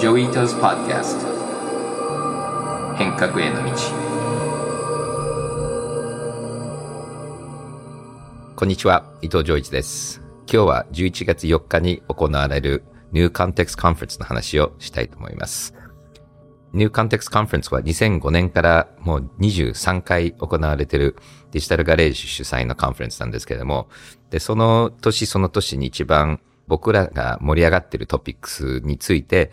Joi Ito's Podcast 変革への道こんにちは、伊藤穰一です。今日は11月4日に行われる New Context Conference の話をしたいと思います。New Context Conference は2005年からもう23回行われているデジタルガレージ主催のカンファレンスなんですけれども、で、その年その年に一番僕らが盛り上がっているトピックスについて、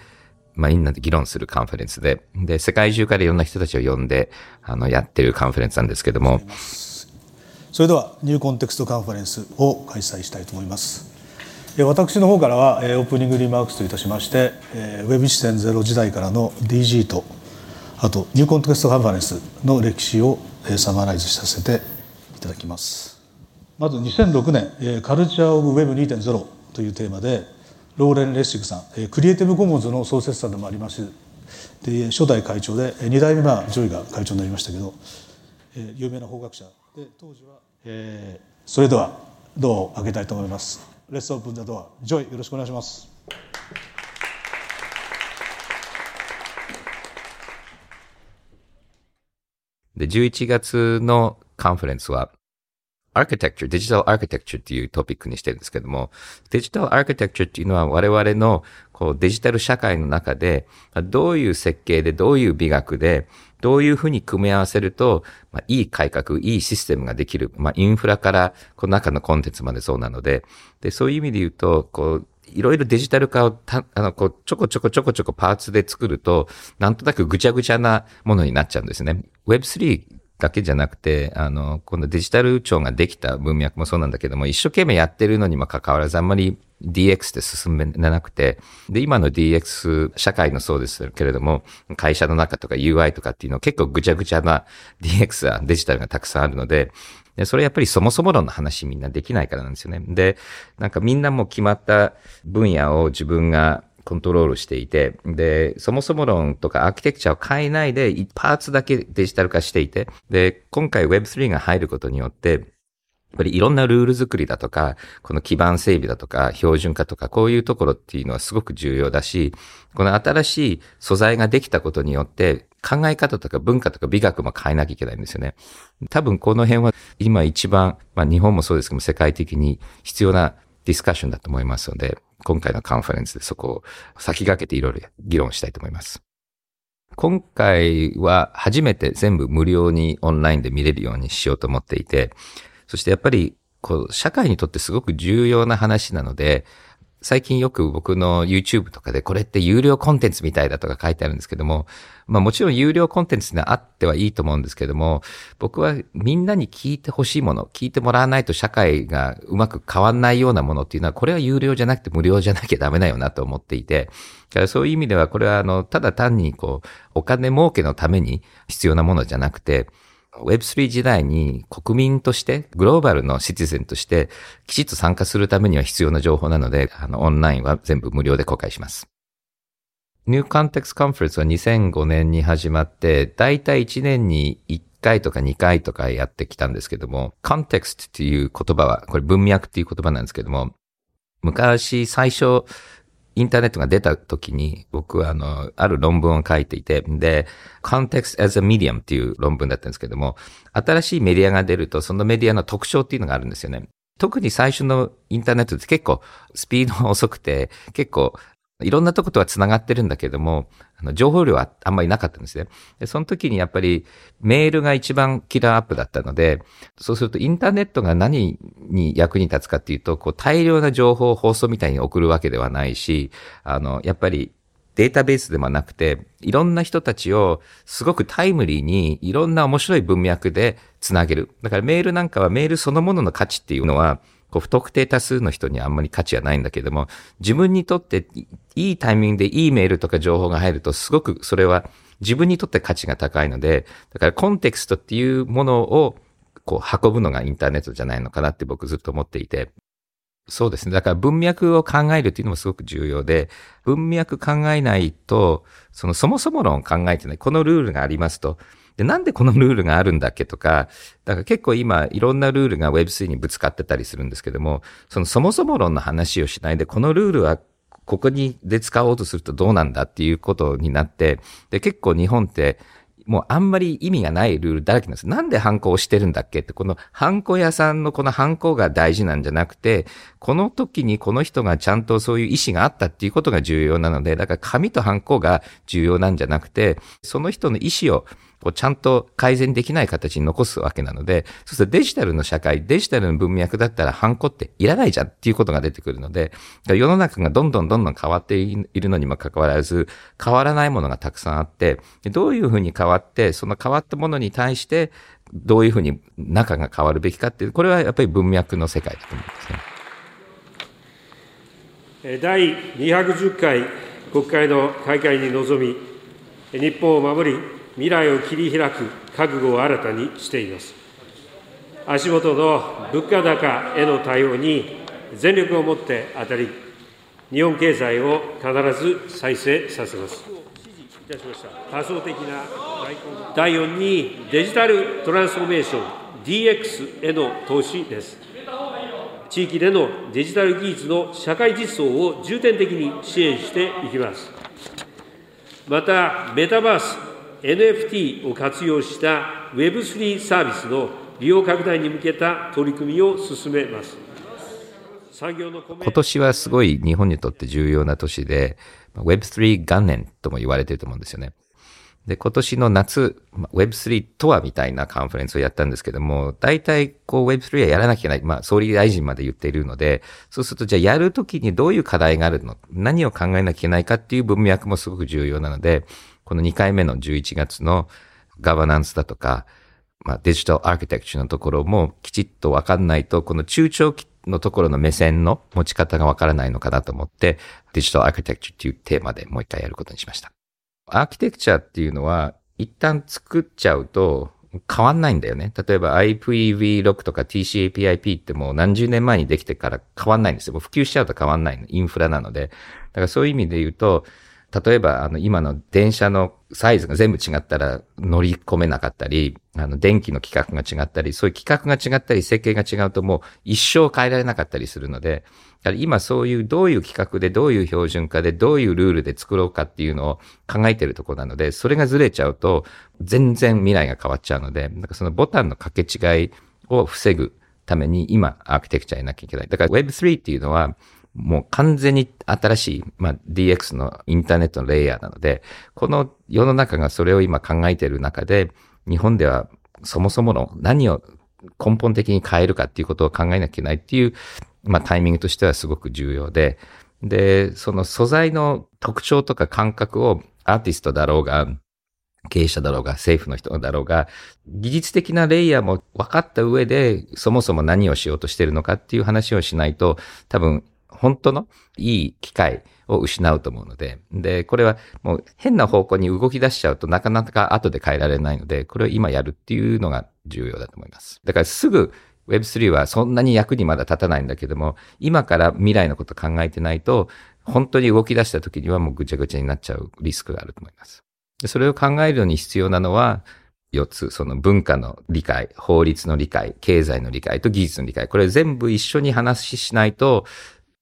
まあ、みんなで議論するカンファレンスで、で、世界中からいろんな人たちを呼んで、あの、やってるカンファレンスなんですけども、それでは New Context Conference を開催したいと思います。え私の方からはえ opening remarks といたしましてえー Web1.0 時代からの DG とあと New Context Conference の歴史をえ summarize させていただきます。まず2006年え Culture of Web 2.0というテーマでローレンス・レッシグさんえー Creative Commons の創設者でもありますで初代会長で2代目まあジョイが会長になりましたけどえー有名な法学者。で当時は、えーそれではドアを開けたいと思います。 Let's open the door。ジョイよろしくお願いします。で、11月のカンファレンスは、アーキテクチャ、デジタルアーキテクチャっていうトピックにしてるんですけども、デジタルアーキテクチャっていうのは我々のこうデジタル社会の中で、どういう設計で、どういう美学で、どういうふうに組み合わせると、まあ、いい改革、いいシステムができる。まあ、インフラから、この中のコンテンツまでそうなので、で、そういう意味で言うと、こう、いろいろデジタル化をた、あの、こう、ちょこちょこちょこちょこパーツで作ると、なんとなくぐちゃぐちゃなものになっちゃうんですね。Web3 だけじゃなくて、あの、このデジタル庁ができた文脈もそうなんだけども、一生懸命やってるのにもかかわらず、あんまり DX って進めなくて、で、今の DX 社会のそうですけれども、会社の中とか UI とかっていうのは結構ぐちゃぐちゃな DX はデジタルがたくさんあるので、で、それやっぱりそもそも論の話みんなできないからなんですよね。で、なんかみんなも決まった分野を自分がコントロールしていて、で、そもそも論とかアーキテクチャを変えないで、パーツだけデジタル化していて、で、今回 Web3 が入ることによって、やっぱりいろんなルール作りだとか、この基盤整備だとか、標準化とか、こういうところっていうのはすごく重要だし、この新しい素材ができたことによって、考え方とか文化とか美学も変えなきゃいけないんですよね。多分この辺は今一番、まあ日本もそうですけども、世界的に必要なディスカッションだと思いますので、今回のカンファレンスでそこを先駆けていろいろ議論したいと思います。今回は初めて全部無料にオンラインで見れるようにしようと思っていて、そしてやっぱり、こう、社会にとってすごく重要な話なので、最近よく僕の YouTube とかでこれって有料コンテンツみたいだとか書いてあるんですけども、まあもちろん有料コンテンツがあってはいいと思うんですけども、僕はみんなに聞いてほしいもの、聞いてもらわないと社会がうまく変わんないようなものっていうのは、これは有料じゃなくて無料じゃなきゃダメだよなと思っていて、だからそういう意味ではこれはあの、ただ単にこう、お金儲けのために必要なものじゃなくて、Web3 時代に国民として、グローバルのシティゼンとして、きちっと参加するためには必要な情報なので、あの、オンラインは全部無料で公開します。New Context Conference は2005年に始まって、だいたい1年に1回とか2回とかやってきたんですけども、Context っていう言葉は、これ文脈っていう言葉なんですけども、昔最初、インターネットが出た時に、僕はあの、ある論文を書いていて、で、Context as a Medium っていう論文だったんですけども、新しいメディアが出ると、そのメディアの特徴っていうのがあるんですよね。特に最初のインターネットって結構スピードが遅くて、結構いろんなとことは繋がってるんだけども、あの情報量はあんまりなかったんですね。で、その時にやっぱりメールが一番キラーアップだったので、そうするとインターネットが何に役に立つかっていうと、こう大量な情報を放送みたいに送るわけではないし、あの、やっぱりデータベースでもなくて、いろんな人たちをすごくタイムリーにいろんな面白い文脈でつなげる。だからメールなんかはメールそのものの価値っていうのは、こう不特定多数の人にあんまり価値はないんだけども、自分にとっていいタイミングでいいメールとか情報が入ると、すごくそれは自分にとって価値が高いので、だからコンテクストっていうものをこう運ぶのがインターネットじゃないのかなって僕ずっと思っていて、そうですね。だから文脈を考えるっていうのもすごく重要で、文脈考えないと、そのそもそも論考えてない。このルールがありますと。で、なんでこのルールがあるんだっけとか、だから結構今いろんなルールが Web3 にぶつかってたりするんですけども、そのそもそも論の話をしないで、このルールはここにで使おうとするとどうなんだっていうことになって、で、結構日本って、もうあんまり意味がないルールだらけなんです。なんでハンコをしてるんだっけって、このハンコ屋さんのこのハンコが大事なんじゃなくて、この時にこの人がちゃんとそういう意思があったっていうことが重要なので、だから紙とハンコが重要なんじゃなくて、その人の意思をこうちゃんと改善できない形に残すわけなので、そうするとデジタルの社会、デジタルの文脈だったらハンコっていらないじゃんっていうことが出てくるので、世の中がどんどんどんどん変わっているのにもかかわらず、変わらないものがたくさんあって、どういうふうに変わって、その変わったものに対して、どういうふうに中が変わるべきかっていう、これはやっぱり文脈の世界だと思うんですね。第210回国会の開会に臨み、日本を守り、未来を切り開く覚悟を新たにしています。足元の物価高への対応に全力を持って当たり、日本経済を必ず再生させます。多層的な第4にデジタルトランスフォーメーション DX への投資です。地域でのデジタル技術の社会実装を重点的に支援していきます。また、メタバース NFT を活用した Web3 サービスの利用拡大に向けた取り組みを進めます。今年はすごい日本にとって重要な年で、Web3 元年とも言われてると思うんですよね。で、今年の夏、Web3 とはみたいなカンファレンスをやったんですけども、大体こう Web3 はやらなきゃいけない。まあ、総理大臣まで言っているので、そうするとじゃあやるときにどういう課題があるの？何を考えなきゃいけないかっていう文脈もすごく重要なので、この2回目の11月のガバナンスだとか、まあ、デジタルアーキテクチャのところもきちっとわかんないと、この中長期のところの目線の持ち方がわからないのかなと思って、デジタルアーキテクチャっていうテーマでもう一回やることにしました。アーキテクチャっていうのは、一旦作っちゃうと変わんないんだよね。例えば IPv6 とか TCAPIP ってもう何十年前にできてから変わんないんですよ。もう普及しちゃうと変わんないの。インフラなので。だからそういう意味で言うと、例えば、あの、今の電車のサイズが全部違ったら乗り込めなかったり、あの、電気の規格が違ったり、そういう規格が違ったり、設計が違うともう一生変えられなかったりするので、今そういうどういう規格でどういう標準化でどういうルールで作ろうかっていうのを考えてるところなので、それがずれちゃうと全然未来が変わっちゃうので、なんかそのボタンの掛け違いを防ぐために今アーキテクチャになきゃいけない。だから Web3 っていうのはもう完全に新しい、まあ、DX のインターネットのレイヤーなので、この世の中がそれを今考えている中で、日本ではそもそもの何を根本的に変えるかっていうことを考えなきゃいけないっていう、まあ、タイミングとしてはすごく重要で、で、その素材の特徴とか感覚をアーティストだろうが、経営者だろうが、政府の人だろうが、技術的なレイヤーも分かった上で、そもそも何をしようとしてるのかっていう話をしないと、多分本当のいい機会を失うと思うので、で、これはもう変な方向に動き出しちゃうとなかなか後で変えられないので、これを今やるっていうのが重要だと思います。だからすぐ Web3 はそんなに役にまだ立たないんだけども、今から未来のこと考えてないと、本当に動き出した時にはもうぐちゃぐちゃになっちゃうリスクがあると思います。でそれを考えるのに必要なのは、4つ、その文化の理解、法律の理解、経済の理解と技術の理解。これ全部一緒に話ししないと、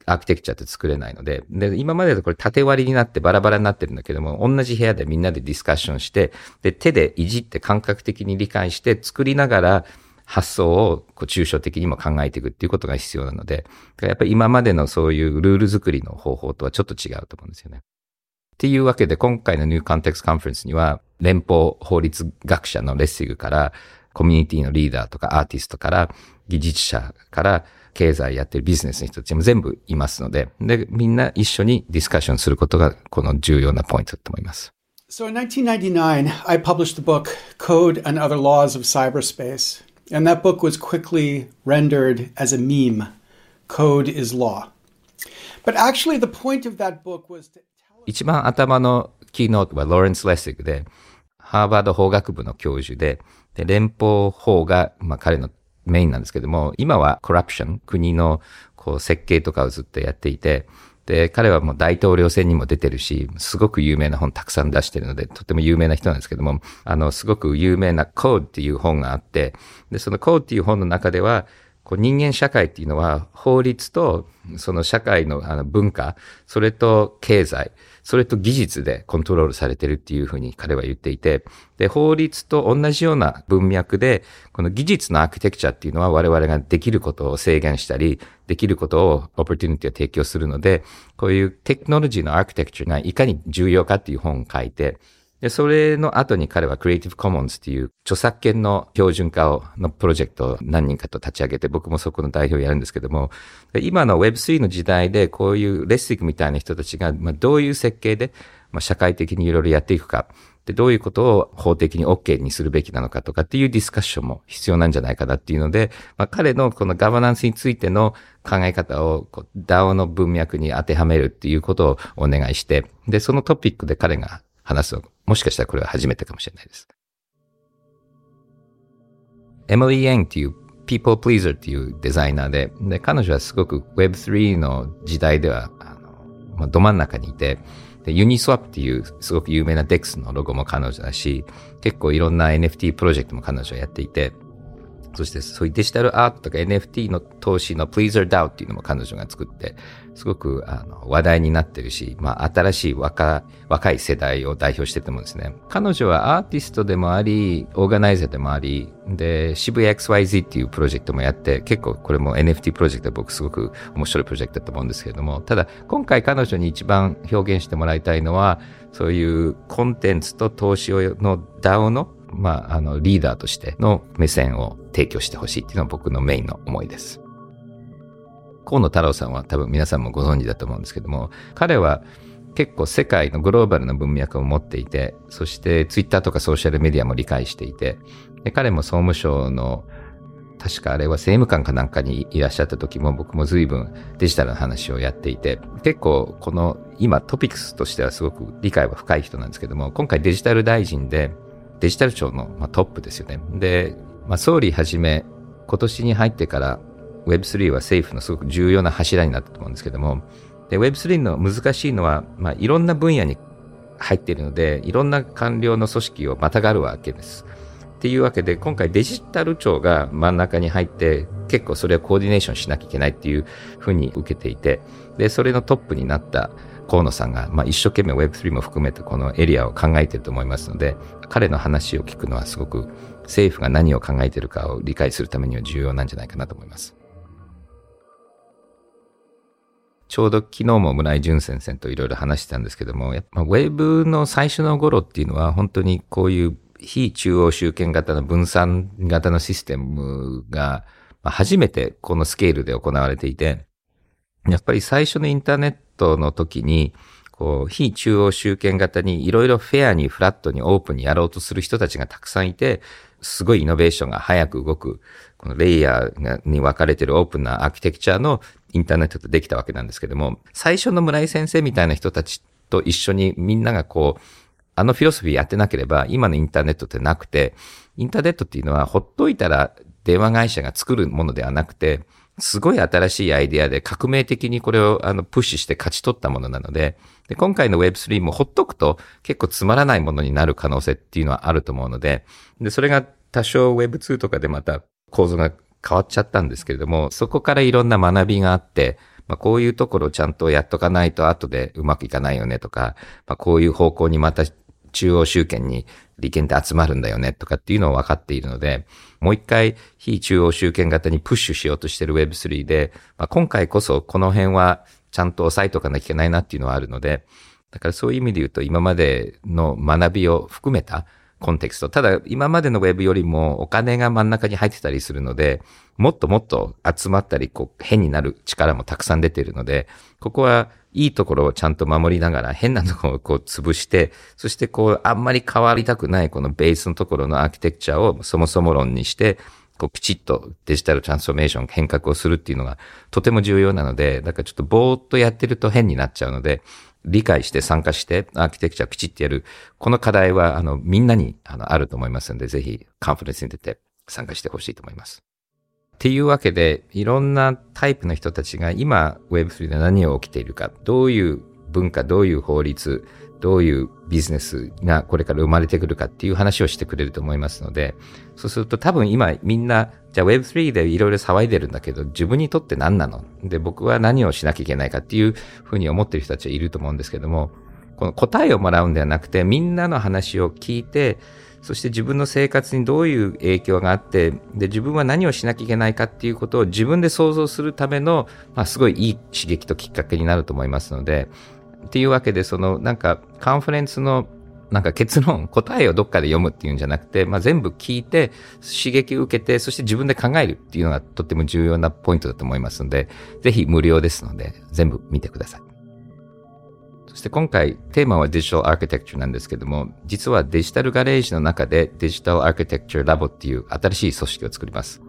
アーキテクチャって作れないので、で、今までだとこれ縦割りになってバラバラになってるんだけども、同じ部屋でみんなでディスカッションして、で、手でいじって感覚的に理解して作りながら、発想をこう抽象的にも考えていくっていうことが必要なので、だからやっぱり今までのそういうルール作りの方法とはちょっと違うと思うんですよね。っていうわけで今回のニューカンテクスカンファレンスには連邦法律学者のレッシグからコミュニティのリーダーとかアーティストから技術者から経済やってるビジネスの人たちも全部いますので、で、みんな一緒にディスカッションすることがこの重要なポイントだと思います。So in 1999, I published the book Code and Other Laws of Cyberspace. And that book was quickly rendered as a meme Code is Law. But actually, the point of that book was to 一番頭のキーノートはローレンス・レッシグで、ハーバード法学部の教授で、で連邦法が、まあ、彼のメインなんですけども、今はコラプション、国のこう設計とかをずっとやっていて、で、彼はもう大統領選にも出てるし、すごく有名な本たくさん出してるので、とても有名な人なんですけども、あの、すごく有名な Code っていう本があって、で、その Code っていう本の中では、こう人間社会っていうのは法律とその社会のあの文化、それと経済、それと技術でコントロールされてるっていうふうに彼は言っていて、で、法律と同じような文脈で、この技術のアーキテクチャっていうのは我々ができることを制限したり、できることをオプティニティを提供するので、こういうテクノロジーのアーキテクチャがいかに重要かっていう本を書いて、で、それの後に彼は Creative Commons っていう著作権の標準化を、のプロジェクトを何人かと立ち上げて、僕もそこの代表をやるんですけども、今の Web3 の時代でこういうレッシックみたいな人たちが、まあ、どういう設計で、まあ、社会的にいろいろやっていくか、で、どういうことを法的に OK にするべきなのかとかっていうディスカッションも必要なんじゃないかなっていうので、まあ、彼のこのガバナンスについての考え方を DAO の文脈に当てはめるっていうことをお願いして、で、そのトピックで彼が話すもしかしたらこれは初めてかもしれないです。エミリー・ヤンっていう People Pleaser っていうデザイナーで、で、彼女はすごく Web3 の時代では、あの、まあ、ど真ん中にいて、で、ユニスワップっていうすごく有名な DEX のロゴも彼女だし、結構いろんな NFT プロジェクトも彼女はやっていて、そしてそういうデジタルアートとか NFT の投資の Pleaser DAO っていうのも彼女が作って、すごくあの話題になってるし、まあ新しい若若い世代を代表しててもですね、彼女はアーティストでもあり、オーガナイザーでもあり、で、渋谷 XYZ っていうプロジェクトもやって、結構これも NFT プロジェクトで僕すごく面白いプロジェクトだと思うんですけれども、ただ今回彼女に一番表現してもらいたいのは、そういうコンテンツと投資の DAO のまあ、あの、リーダーとしての目線を提供してほしいっていうのは僕のメインの思いです。河野太郎さんは多分皆さんもご存知だと思うんですけども、彼は結構世界のグローバルな文脈を持っていて、そしてツイッターとかソーシャルメディアも理解していて、で彼も総務省の確かあれは政務官かなんかにいらっしゃった時も僕も随分デジタルの話をやっていて、結構この今トピックスとしてはすごく理解は深い人なんですけども、今回デジタル大臣でデジタル庁の、トップですよね。で、まあ、総理はじめ、今年に入ってから Web3 は政府のすごく重要な柱になったと思うんですけども、で、Web3 の難しいのは、まあ、いろんな分野に入っているので、いろんな官僚の組織をまたがるわけです。っていうわけで、今回デジタル庁が真ん中に入って、結構それをコーディネーションしなきゃいけないっていうふうに受けていて、で、それのトップになった河野さんが、まあ、一生懸命 Web3 も含めてこのエリアを考えてると思いますので、彼の話を聞くのはすごく政府が何を考えてるかを理解するためには重要なんじゃないかなと思います。ちょうど昨日も村井淳先生といろいろ話してたんですけども、やっぱ Web の最初の頃っていうのは本当にこういう非中央集権型の分散型のシステムが初めてこのスケールで行われていて、やっぱり最初のインターネットの時に、こう、非中央集権型にいろいろフェアにフラットにオープンにやろうとする人たちがたくさんいて、すごいイノベーションが早く動く、このレイヤーに分かれてるオープンなアーキテクチャのインターネットでできたわけなんですけども、最初の村井先生みたいな人たちと一緒にみんながこう、あのフィロソフィーやってなければ、今のインターネットってなくて、インターネットっていうのはほっといたら電話会社が作るものではなくて、すごい新しいアイデアで革命的にこれをあのプッシュして勝ち取ったものなので、で今回の Web3 もほっとくと結構つまらないものになる可能性っていうのはあると思うので、で、それが多少 Web2 とかでまた構造が変わっちゃったんですけれども、そこからいろんな学びがあって、まあ、こういうところをちゃんとやっとかないと後でうまくいかないよねとか、まあ、こういう方向にまた中央集権に利権って集まるんだよねとかっていうのを分かっているので、もう一回非中央集権型にプッシュしようとしてる Web3 で、まあ、今回こそこの辺はちゃんと押さえとかなきゃいけないなっていうのはあるので、だからそういう意味で言うと今までの学びを含めたコンテクスト。ただ今までの Web よりもお金が真ん中に入ってたりするので、もっともっと集まったり、こう変になる力もたくさん出ているので、ここはいいところをちゃんと守りながら、変なところをこう潰して、そしてこう、あんまり変わりたくないこのベースのところのアーキテクチャをそもそも論にして、こう、きちっとデジタルトランスフォーメーション、変革をするっていうのがとても重要なので、だからちょっとぼーっとやってると変になっちゃうので、理解して参加してアーキテクチャをきちっとやる。この課題は、あの、みんなにあのあると思いますので、ぜひカンファレンスに出て参加してほしいと思います。っていうわけで、いろんなタイプの人たちが今 Web3 で何を起きているか、どういう文化、どういう法律、どういうビジネスがこれから生まれてくるかっていう話をしてくれると思いますので、そうすると多分今みんな、じゃあ Web3 でいろいろ騒いでるんだけど、自分にとって何なの？で、僕は何をしなきゃいけないかっていうふうに思ってる人たちはいると思うんですけども、この答えをもらうんではなくて、みんなの話を聞いて、そして自分の生活にどういう影響があって、で、自分は何をしなきゃいけないかっていうことを自分で想像するための、まあ、すごいいい刺激ときっかけになると思いますので、っていうわけで、その、なんか、カンファレンスのなんか結論、答えをどっかで読むっていうんじゃなくて、まあ、全部聞いて、刺激を受けて、そして自分で考えるっていうのがとっても重要なポイントだと思いますので、ぜひ無料ですので、全部見てください。そして今回テーマはデジタルアーキテクチャなんですけども、実はデジタルガレージの中でデジタルアーキテクチャラボっていう新しい組織を作ります。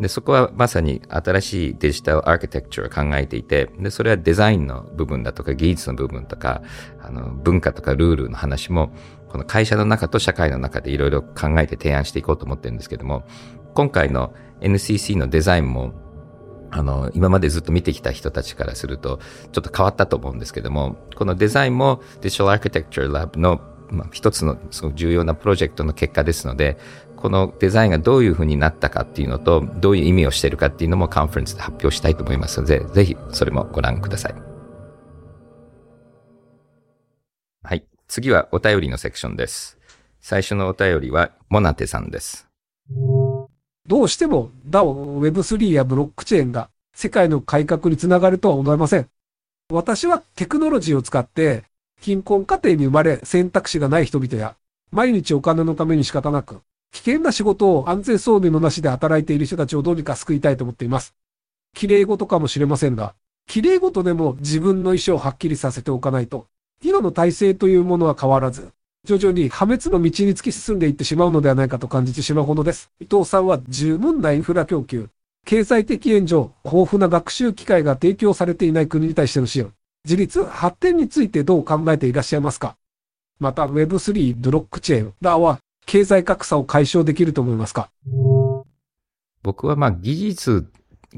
で、そこはまさに新しいデジタルアーキテクチャを考えていて、で、それはデザインの部分だとか技術の部分とか、あの、文化とかルールの話も、この会社の中と社会の中でいろいろ考えて提案していこうと思ってるんですけども、今回の NCC のデザインもあの、今までずっと見てきた人たちからすると、ちょっと変わったと思うんですけども、このデザインも Digital Architecture Lab の、まあ、一つのすごく重要なプロジェクトの結果ですので、このデザインがどういうふうになったかっていうのと、どういう意味をしているかっていうのもカンファレンスで発表したいと思いますので、ぜひそれもご覧ください。はい。次はお便りのセクションです。最初のお便りは、モナテさんです。どうしても DAO、Web3 やブロックチェーンが世界の改革につながるとは思いません。私はテクノロジーを使って貧困家庭に生まれ選択肢がない人々や毎日お金のために仕方なく危険な仕事を安全装備のなしで働いている人たちをどうにか救いたいと思っています。綺麗事かもしれませんが、綺麗事でも自分の意思をはっきりさせておかないと、今の体制というものは変わらず、徐々に破滅の道に突き進んでいってしまうのではないかと感じてしまうほどです。伊藤さんは十分なインフラ供給、経済的援助、豊富な学習機会が提供されていない国に対しての支援、自立、発展についてどう考えていらっしゃいますか？また Web3、ブロックチェーン、らは経済格差を解消できると思いますか？僕はまあ技術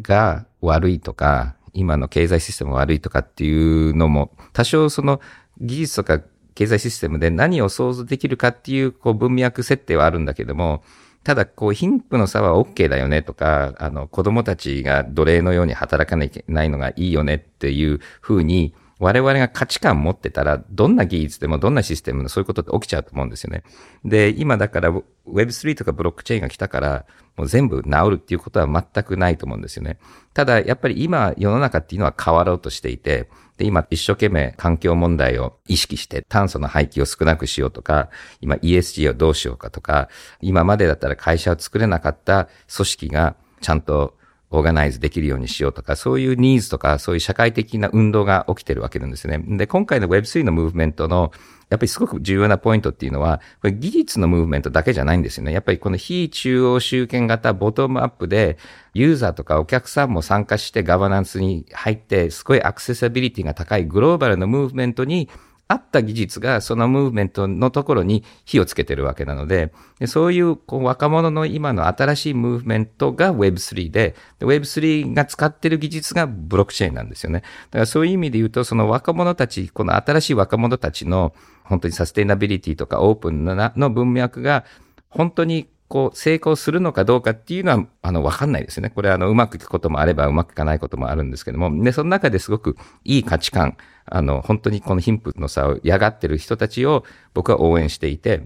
が悪いとか、今の経済システムが悪いとかっていうのも、多少その技術とか経済システムで何を想像できるかっていうこう文脈設定はあるんだけども、ただ、こう、貧富の差は OK だよねとか、あの、子供たちが奴隷のように働かないないのがいいよねっていうふうに、我々が価値観持ってたら、どんな技術でもどんなシステムもそういうことって起きちゃうと思うんですよね。で、今だから Web3 とかブロックチェーンが来たから、もう全部治るっていうことは全くないと思うんですよね。ただ、やっぱり今世の中っていうのは変わろうとしていて、で、今一生懸命環境問題を意識して炭素の廃棄を少なくしようとか、今 ESG をどうしようかとか、今までだったら会社を作れなかった組織がちゃんとオーガナイズできるようにしようとか、そういうニーズとか、そういう社会的な運動が起きてるわけなんですね。で、今回の Web3 のムーブメントのやっぱりすごく重要なポイントっていうのは、これ技術のムーブメントだけじゃないんですよね。やっぱりこの非中央集権型ボトムアップで、ユーザーとかお客さんも参加してガバナンスに入って、すごいアクセサビリティが高いグローバルのムーブメントにあった技術がそのムーブメントのところに火をつけてるわけなので、でそういうこう若者の今の新しいムーブメントが Web3 でで、Web3 が使ってる技術がブロックチェーンなんですよね。だからそういう意味で言うと、その若者たち、この新しい若者たちの本当にサステイナビリティとかオープンなの文脈が本当にこう成功するのかどうかっていうのは、あの、わかんないですね。これあの、うまくいくこともあればうまくいかないこともあるんですけども、で、その中ですごくいい価値観、あの、本当にこの貧富の差を嫌がってる人たちを僕は応援していて、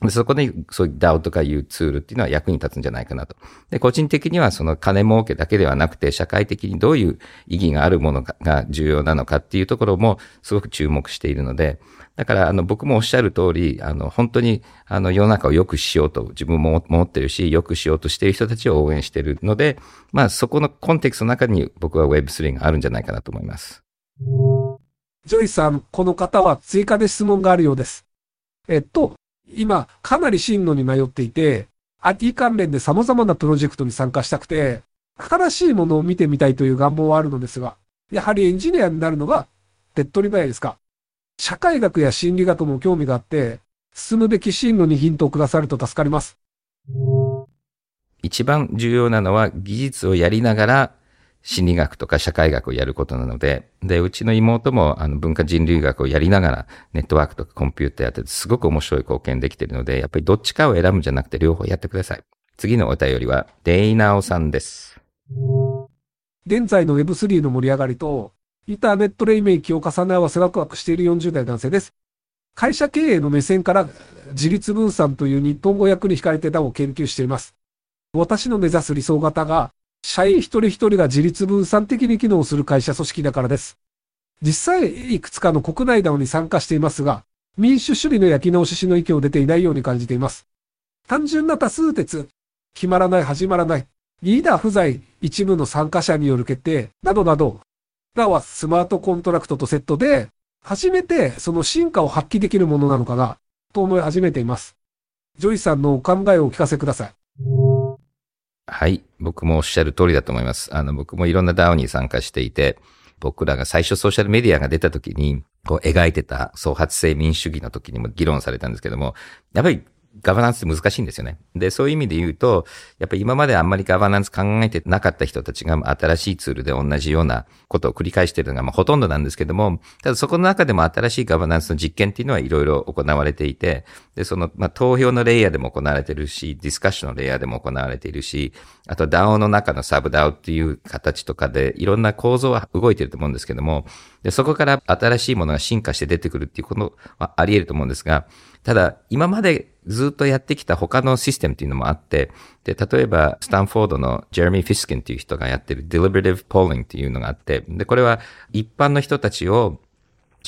でそこでそういう DAO とかいうツールっていうのは役に立つんじゃないかなと。で、個人的にはその金儲けだけではなくて、社会的にどういう意義があるものが重要なのかっていうところもすごく注目しているので、だから、あの、僕もおっしゃる通り、あの、本当に、あの、世の中を良くしようと自分も思ってるし、良くしようとしている人たちを応援しているので、まあ、そこのコンテクストの中に僕は Web3 があるんじゃないかなと思います。ジョイさん、この方は追加で質問があるようです。えっと、今、かなり進路に迷っていて、IT 関連で様々なプロジェクトに参加したくて、新しいものを見てみたいという願望はあるのですが、やはりエンジニアになるのが手っ取り早いですか？社会学や心理学も興味があって、進むべき進路にヒントをくださると助かります。一番重要なのは技術をやりながら心理学とか社会学をやることなので、で、うちの妹もあの文化人類学をやりながらネットワークとかコンピューターやっててすごく面白い貢献できているので、やっぱりどっちかを選ぶんじゃなくて両方やってください。次のお便りは、デイナオさんです。現在の Web3 の盛り上がりと、インターネット黎明期を重ね合わせワクワクしている40代男性です。会社経営の目線から自立分散という日本語訳に惹かれてダを研究しています。私の目指す理想型が、社員一人一人が自立分散的に機能する会社組織だからです。実際、いくつかの国内 DAO に参加していますが、民主主義の焼き直ししの意見を出ていないように感じています。単純な多数鉄、決まらない、始まらない、リーダー不在、一部の参加者による決定、などなど、DAO はスマートコントラクトとセットで、初めてその進化を発揮できるものなのかな、と思い始めています。ジョイさんのお考えをお聞かせください。はい。僕もおっしゃる通りだと思います。あの、僕もいろんな DAO に参加していて、僕らが最初ソーシャルメディアが出た時に、こう描いてた創発性民主主義の時にも議論されたんですけども、やっぱりガバナンスって難しいんですよね。で、そういう意味で言うと、やっぱり今まであんまりガバナンス考えてなかった人たちが新しいツールで同じようなことを繰り返しているのがまあほとんどなんですけども、ただそこの中でも新しいガバナンスの実験っていうのはいろいろ行われていて、で、その、まあ、投票のレイヤーでも行われているし、ディスカッションのレイヤーでも行われているし、あと DAO の中のサブ DAO っていう形とかでいろんな構造は動いてると思うんですけども、で、そこから新しいものが進化して出てくるっていうことはあり得ると思うんですが、ただ、今までずっとやってきた他のシステムっていうのもあって、で、例えば、スタンフォードのジェレミー・フィスキンっていう人がやってる Deliberative Polling っていうのがあって、で、これは一般の人たちを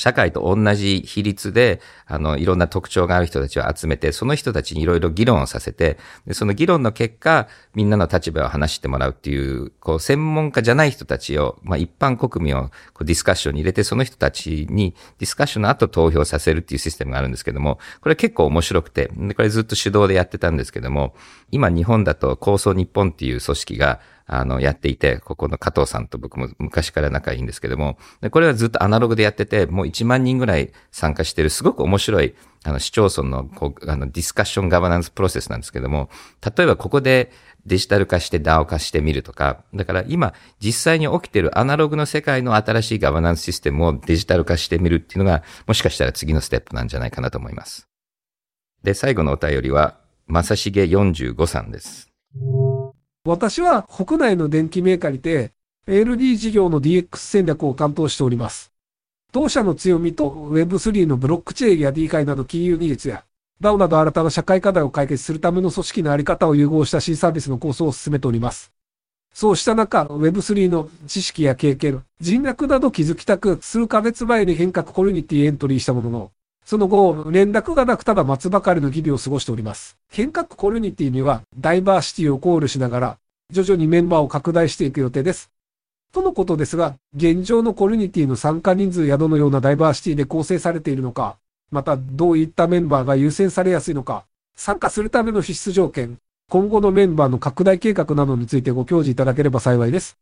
社会と同じ比率で、あの、いろんな特徴がある人たちを集めて、その人たちにいろいろ議論をさせて、でその議論の結果、みんなの立場を話してもらうっていう、こう、専門家じゃない人たちを、まあ、一般国民をこうディスカッションに入れて、その人たちにディスカッションの後投票させるっていうシステムがあるんですけども、これ結構面白くて、でこれずっと手動でやってたんですけども、今日本だと構想日本っていう組織が、あの、やっていて、ここの加藤さんと僕も昔から仲いいんですけども、でこれはずっとアナログでやってて、もう1万人ぐらい参加してる、すごく面白い、あの、市町村の、こう、あの、ディスカッションガバナンスプロセスなんですけども、例えばここでデジタル化して DAO 化してみるとか、だから今、実際に起きてるアナログの世界の新しいガバナンスシステムをデジタル化してみるっていうのが、もしかしたら次のステップなんじゃないかなと思います。で、最後のお便りは、まさしげ45さんです。私は国内の電機メーカーにて ALD 事業の DX 戦略を担当しております。当社の強みと Web3 のブロックチェーンや D 会など金融技術や DAO など新たな社会課題を解決するための組織のあり方を融合した新サービスの構想を進めております。そうした中、Web3 の知識や経験、人脈など築きたく、数ヶ月前に変革コミュニティエントリーしたものの、その後、連絡がなくただ待つばかりの日々を過ごしております。変革コミュニティには、ダイバーシティを考慮しながら、徐々にメンバーを拡大していく予定です。とのことですが、現状のコミュニティの参加人数やどのようなダイバーシティで構成されているのか、またどういったメンバーが優先されやすいのか、参加するための必須条件、今後のメンバーの拡大計画などについてご教示いただければ幸いです。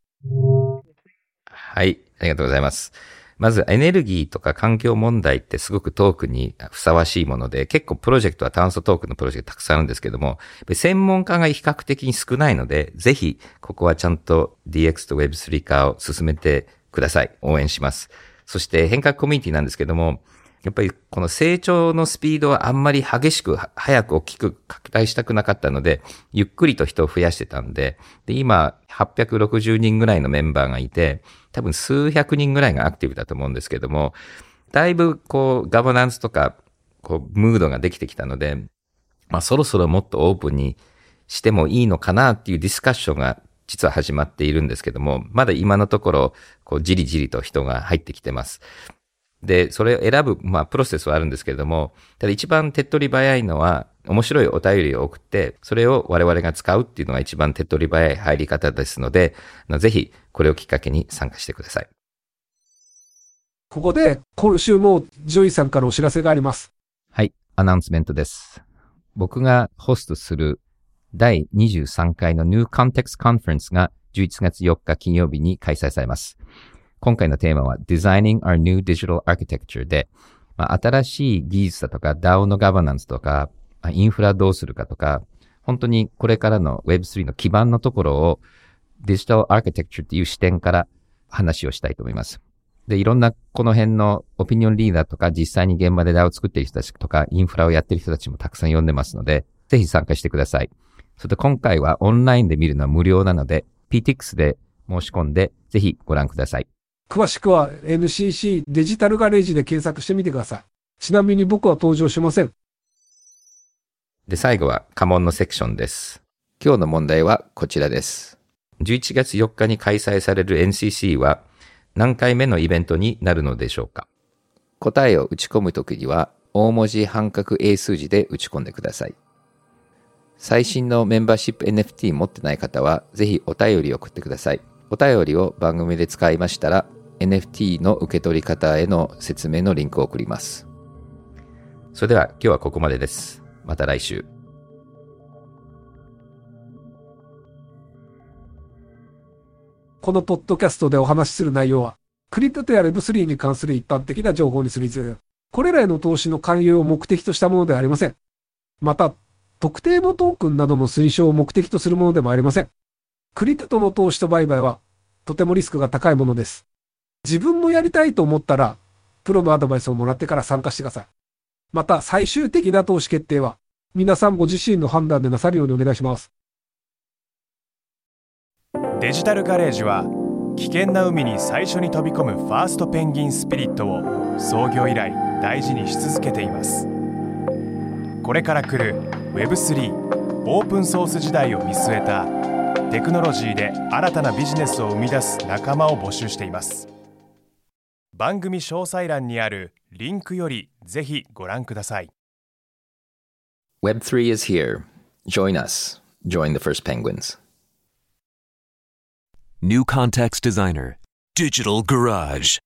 はい、ありがとうございます。まずエネルギーとか環境問題ってすごくトークにふさわしいもので、結構プロジェクトは炭素トークのプロジェクトたくさんあるんですけども、専門家が比較的に少ないので、ぜひここはちゃんと DX と Web3 化を進めてください。応援します。そして変革コミュニティなんですけども、やっぱりこの成長のスピードはあんまり激しく、早く大きく拡大したくなかったので、ゆっくりと人を増やしてたんで、で、今、860人ぐらいのメンバーがいて、多分数百人ぐらいがアクティブだと思うんですけども、だいぶこう、ガバナンスとか、こう、ムードができてきたので、まあそろそろもっとオープンにしてもいいのかなっていうディスカッションが実は始まっているんですけども、まだ今のところ、こう、じりじりと人が入ってきてます。で、それを選ぶ、まあ、プロセスはあるんですけれども、ただ一番手っ取り早いのは、面白いお便りを送って、それを我々が使うっていうのが一番手っ取り早い入り方ですので、ぜひ、これをきっかけに参加してください。ここで、今週もジョイさんからお知らせがあります。はい、 announcement です。僕がホストする第23回の New Context Conference が11月4日金曜日に開催されます。今回のテーマは Designing Our New Digital Architecture で、まあ、新しい技術だとか DAO のガバナンスとか、インフラどうするかとか、本当にこれからの Web3 の基盤のところをデジタルアーキテクチャっていう視点から話をしたいと思います。で、いろんなこの辺のオピニオンリーダーとか実際に現場で DAO を作っている人たちとかインフラをやっている人たちもたくさん呼んでますので、ぜひ参加してください。それと今回はオンラインで見るのは無料なので、PTX で申し込んでぜひご覧ください。詳しくは NCC デジタルガレージで検索してみてください。ちなみに僕は登場しません。で、最後は家紋のセクションです。今日の問題はこちらです。11月4日に開催される NCC は何回目のイベントになるのでしょうか？答えを打ち込むときには大文字半角英数字で打ち込んでください。最新のメンバーシップ NFT 持ってない方はぜひお便りを送ってください。お便りを番組で使いましたら NFT の受け取り方への説明のリンクを送ります。それでは今日はここまでです。また来週。このポッドキャストでお話しする内容は、クリプトや Web3 に関する一般的な情報にするにつれ、これらへの投資の勧誘を目的としたものではありません。また、特定のトークンなどの推奨を目的とするものでもありません。クリプトの投資と売買は、とてもリスクが高いものです。自分もやりたいと思ったら、プロのアドバイスをもらってから参加してください。また、最終的な投資決定は、皆さんご自身の判断でなさるようにお願いします。デジタルガレージは危険な海に最初に飛び込むファーストペンギンスピリットを創業以来大事にし続けていますこれから来る Web3 オープンソース時代を見据えたテクノロジーで新たなビジネスを生み出す仲間を募集しています番組詳細欄にあるリンクよりぜひご覧ください Web3 is here. Join us. Join the first penguins. New Context Designer. Digital Garage.